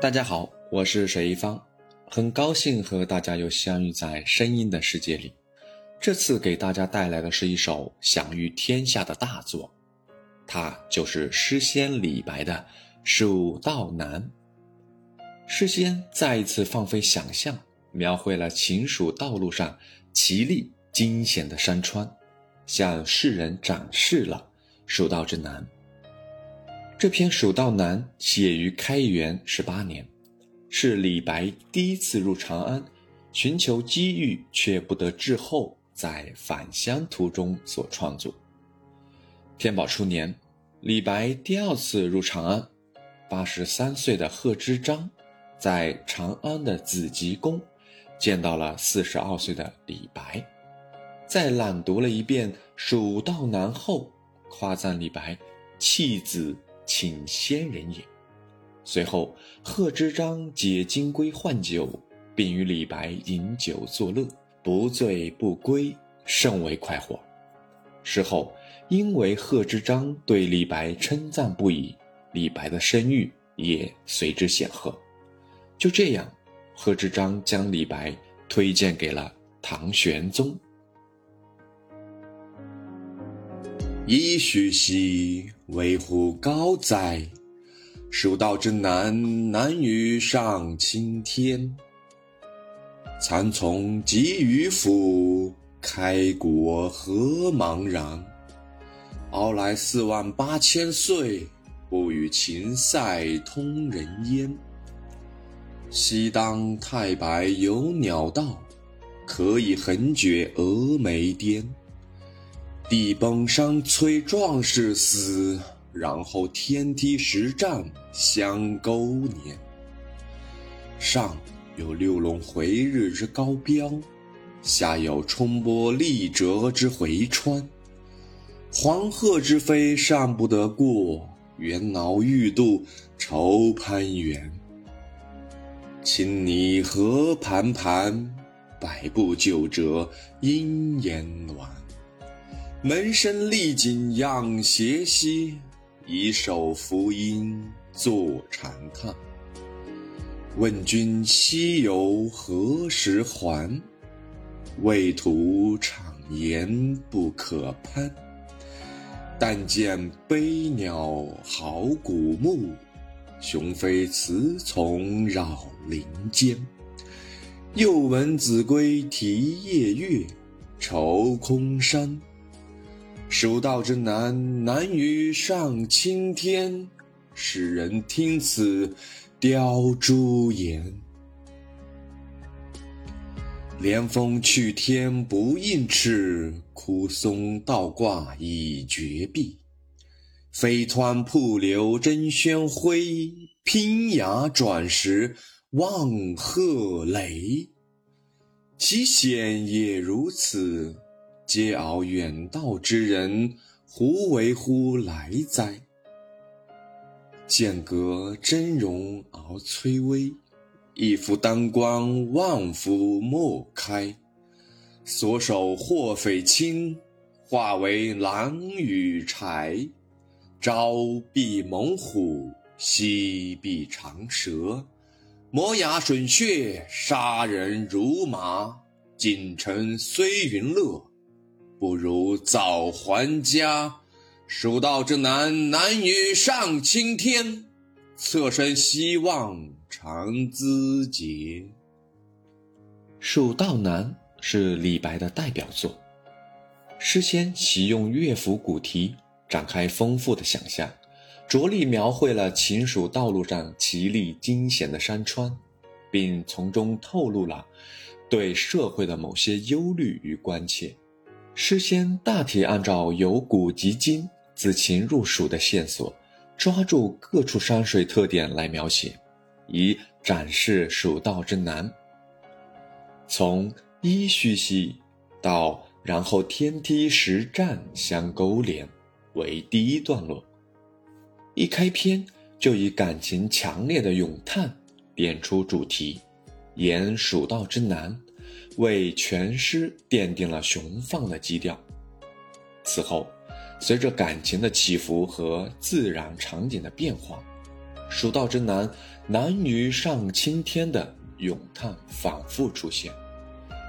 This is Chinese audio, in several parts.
大家好，我是水一方，很高兴和大家又相遇在声音的世界里。这次给大家带来的是一首享誉天下的大作，它就是诗仙李白的《蜀道难》。诗仙再一次放飞想象，描绘了秦蜀道路上奇丽惊险的山川，向世人展示了蜀道之难。这篇《蜀道难》写于开元十八年，是李白第一次入长安，寻求机遇却不得志后，在返乡途中所创作。天宝初年，李白第二次入长安，八十三岁的贺知章，在长安的紫极宫，见到了四十二岁的李白，在朗读了一遍《蜀道难》后，夸赞李白弃子。请仙人也。随后，贺知章解金龟换酒，并与李白饮酒作乐，不醉不归，甚为快活。事后，因为贺知章对李白称赞不已，李白的声誉也随之显赫。就这样，贺知章将李白推荐给了唐玄宗。噫吁兮！危乎高哉！蜀道之难，难于上青天。蚕丛及鱼凫，开国何茫然！傲来四万八千岁，不与秦塞通人烟。西当太白有鸟道，可以横绝峨眉巅。地崩山摧壮士死，然后天梯石栈相钩连。上有六龙回日之高标，下有冲波丽折之回川。黄鹤之飞尚不得过，猿猱欲度愁攀援。青泥何盘盘，百步九折阴岩峦。门生立锦仰斜溪，以手扶阴坐长叹。问君西游何时还？畏途谗言不可攀。但见悲鸟号古木，雄飞雌从绕林间。又闻子规啼夜月，愁空山。蜀道之难，难于上青天。使人听此，凋朱颜。连峰去天不应翅，枯松倒挂倚绝壁。飞湍瀑流争喧哗，拼崖转石望鹤雷。其险也如此。嗟傲远道之人，胡为乎来哉？剑阁峥嵘而崔巍，一夫当关，万夫莫开。所守祸匪亲，化为狼与豺。朝避猛虎，夕避长蛇，磨牙吮血，杀人如麻。锦城虽云乐。不如早还家，蜀道之难，难于上青天。侧身西望长咨嗟。《蜀道难》是李白的代表作，诗仙喜用乐府古题，展开丰富的想象，着力描绘了秦蜀道路上奇丽惊险的山川，并从中透露了对社会的某些忧虑与关切。诗仙大体按照由古及今、自秦入蜀的线索，抓住各处山水特点来描写，以展示蜀道之难。从噫吁兮到然后天梯石栈相勾连为第一段落，一开篇就以感情强烈的咏叹点出主题，言蜀道之难。为全诗奠定了雄放的基调。此后，随着感情的起伏和自然场景的变化，蜀道之难，难于上青天的咏叹反复出现，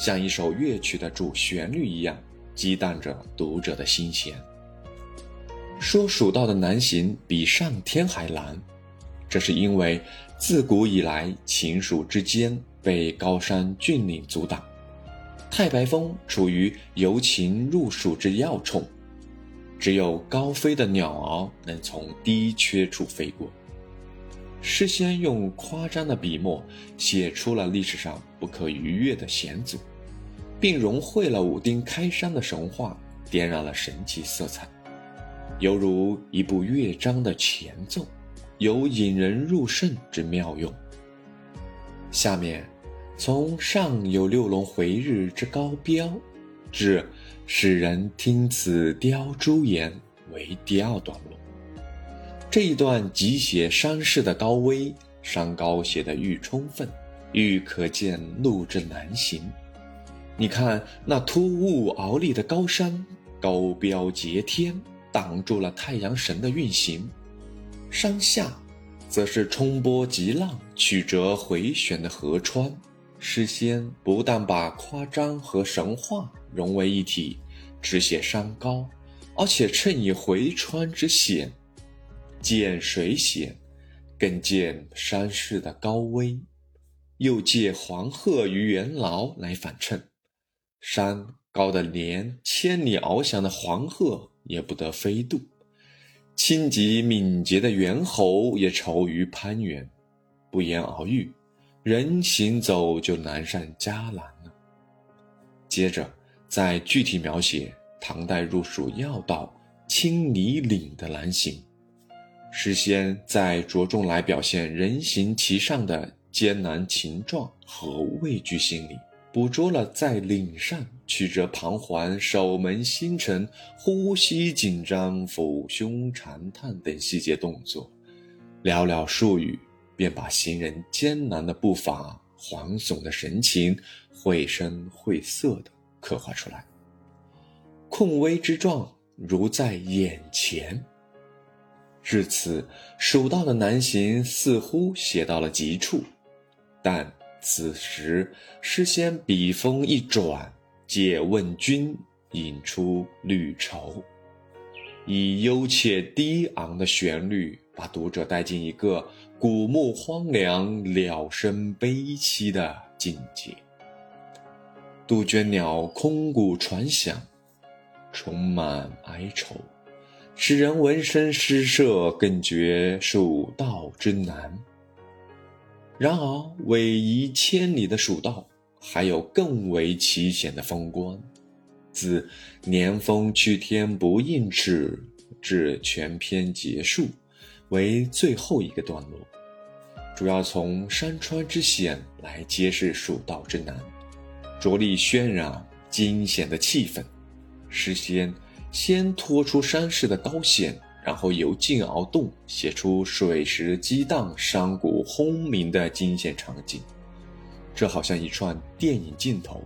像一首乐曲的主旋律一样，激荡着读者的心弦。说蜀道的难行比上天还难，这是因为自古以来秦蜀之间被高山峻岭阻挡，太白峰处于由秦入蜀之要冲，只有高飞的鸟儿能从低缺处飞过。诗仙用夸张的笔墨写出了历史上不可逾越的险阻，并融汇了武丁开山的神话，点燃了神奇色彩，犹如一部乐章的前奏，有引人入胜之妙用。下面，从“上有六龙回日之高标”至“使人听此雕朱颜”为第二段落。这一段即写山势的高危，山高写得愈充分，愈可见路之难行。你看那突兀傲立的高山，高标截天，挡住了太阳神的运行；山下，则是冲波急浪、曲折回旋的河川。诗仙不但把夸张和神话融为一体，只写山高，而且衬以回川之险。见水险，更见山势的高危，又借黄鹤与元劳来反衬，山高的连千里翱翔的黄鹤也不得飞渡，轻疾敏捷的猿猴也愁于攀援，不言而喻，人行走就难上加难了。接着再具体描写唐代入蜀要道青泥岭的难行。诗仙在着重来表现人行其上的艰难情状和畏惧心理，捕捉了在岭上曲折彷徨、守门星辰、呼吸紧张、抚胸长叹等细节动作，寥寥数语便把行人艰难的步伐、惶悚的神情，绘声绘色地刻画出来，控危之状如在眼前。至此，蜀道的难行似乎写到了极处，但此时诗仙笔锋一转，借问君引出旅愁，以幽切低昂的旋律，把读者带进一个古木荒凉、鸟声悲凄的境界。杜鹃鸟空谷传响，充满哀愁。使人闻声失色，更觉蜀道之难。然而，逶迤千里的蜀道，还有更为奇险的风光。自“年风去天不应齿”至全篇结束，为最后一个段落，主要从山川之险来揭示蜀道之难，着力渲染惊险的气氛。诗仙。先托出山势的高险，然后由静而动，写出水石激荡、山谷轰鸣的惊险场景。这好像一串电影镜头，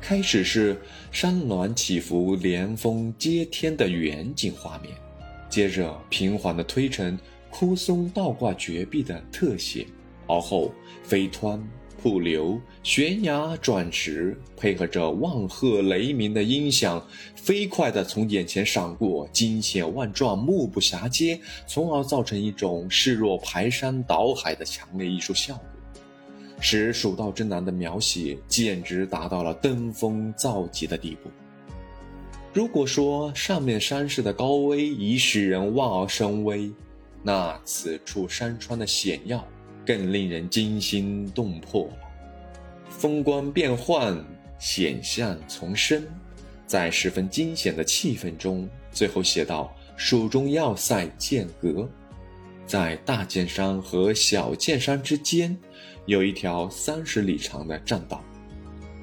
开始是山峦起伏、连峰接天的远景画面，接着平缓的推陈枯松倒挂绝壁的特写，而后飞湍。瀑流、悬崖、转石，配合着万壑雷鸣的音响，飞快地从眼前闪过，惊险万状，目不暇接，从而造成一种势若排山倒海的强烈艺术效果，使蜀道之难的描写简直达到了登峰造极的地步。如果说上面山势的高危已使人望而生畏，那此处山川的险要。更令人惊心动魄，风光变幻，险象丛生，在十分惊险的气氛中，最后写到蜀中要塞剑阁，在大剑山和小剑山之间，有一条三十里长的栈道，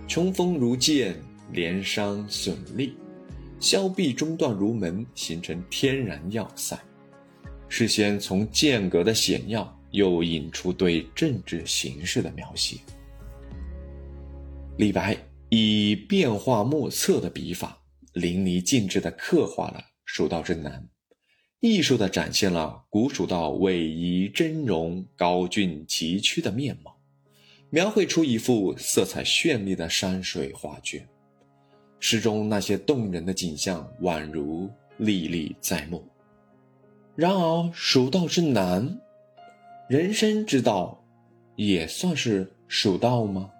穷峰如剑，连山耸立，峭壁中断如门，形成天然要塞。事先从剑阁的险要。又引出对政治形势的描写。李白以变化莫测的笔法，淋漓尽致地刻画了蜀道之难，艺术地展现了古蜀道逶迤峥嵘、高峻崎岖的面貌，描绘出一幅色彩绚丽的山水画卷。诗中那些动人的景象，宛如历历在目。然而，蜀道之难，人生之道，也算是蜀道吗？